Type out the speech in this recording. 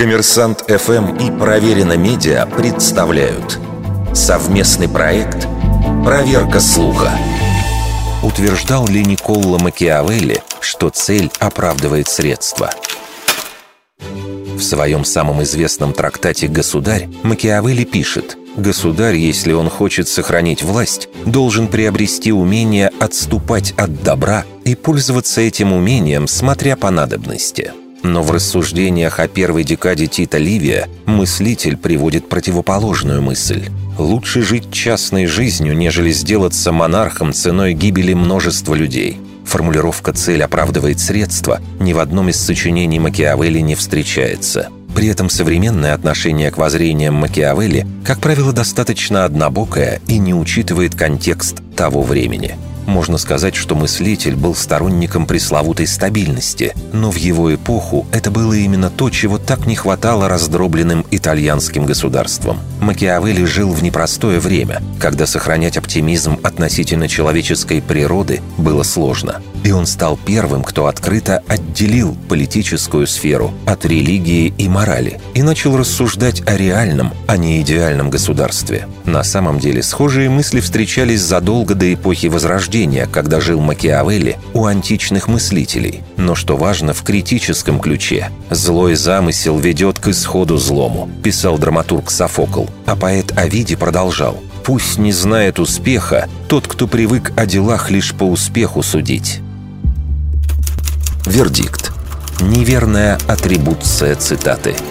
Коммерсант ФМ и Проверено Медиа представляют совместный проект «Проверка слуха». Утверждал ли Николло Макиавелли, что цель оправдывает средства? В своем самом известном трактате «Государь» Макиавелли пишет «Государь, если он хочет сохранить власть, должен приобрести умение отступать от добра и пользоваться этим умением, смотря по надобности». Но в рассуждениях о первой декаде Тита Ливия мыслитель приводит противоположную мысль. Лучше жить частной жизнью, нежели сделаться монархом ценой гибели множества людей. Формулировка «цель оправдывает средства» ни в одном из сочинений Макиавелли не встречается. При этом современное отношение к воззрениям Макиавелли, как правило, достаточно однобокое и не учитывает контекст того времени – можно сказать, что мыслитель был сторонником пресловутой стабильности, но в его эпоху это было именно то, чего так не хватало раздробленным итальянским государством. Макиавелли жил в непростое время, когда сохранять оптимизм относительно человеческой природы было сложно. И он стал первым, кто открыто отделил политическую сферу от религии и морали и начал рассуждать о реальном, а не идеальном государстве. На самом деле схожие мысли встречались задолго до эпохи Возрождения, когда жил Макиавелли у античных мыслителей. Но что важно, в критическом ключе. «Злой замысел ведет к исходу злому», писал драматург Софокл. А поэт Овидий продолжал. «Пусть не знает успеха тот, кто привык о делах лишь по успеху судить». Вердикт. Неверная атрибуция цитаты –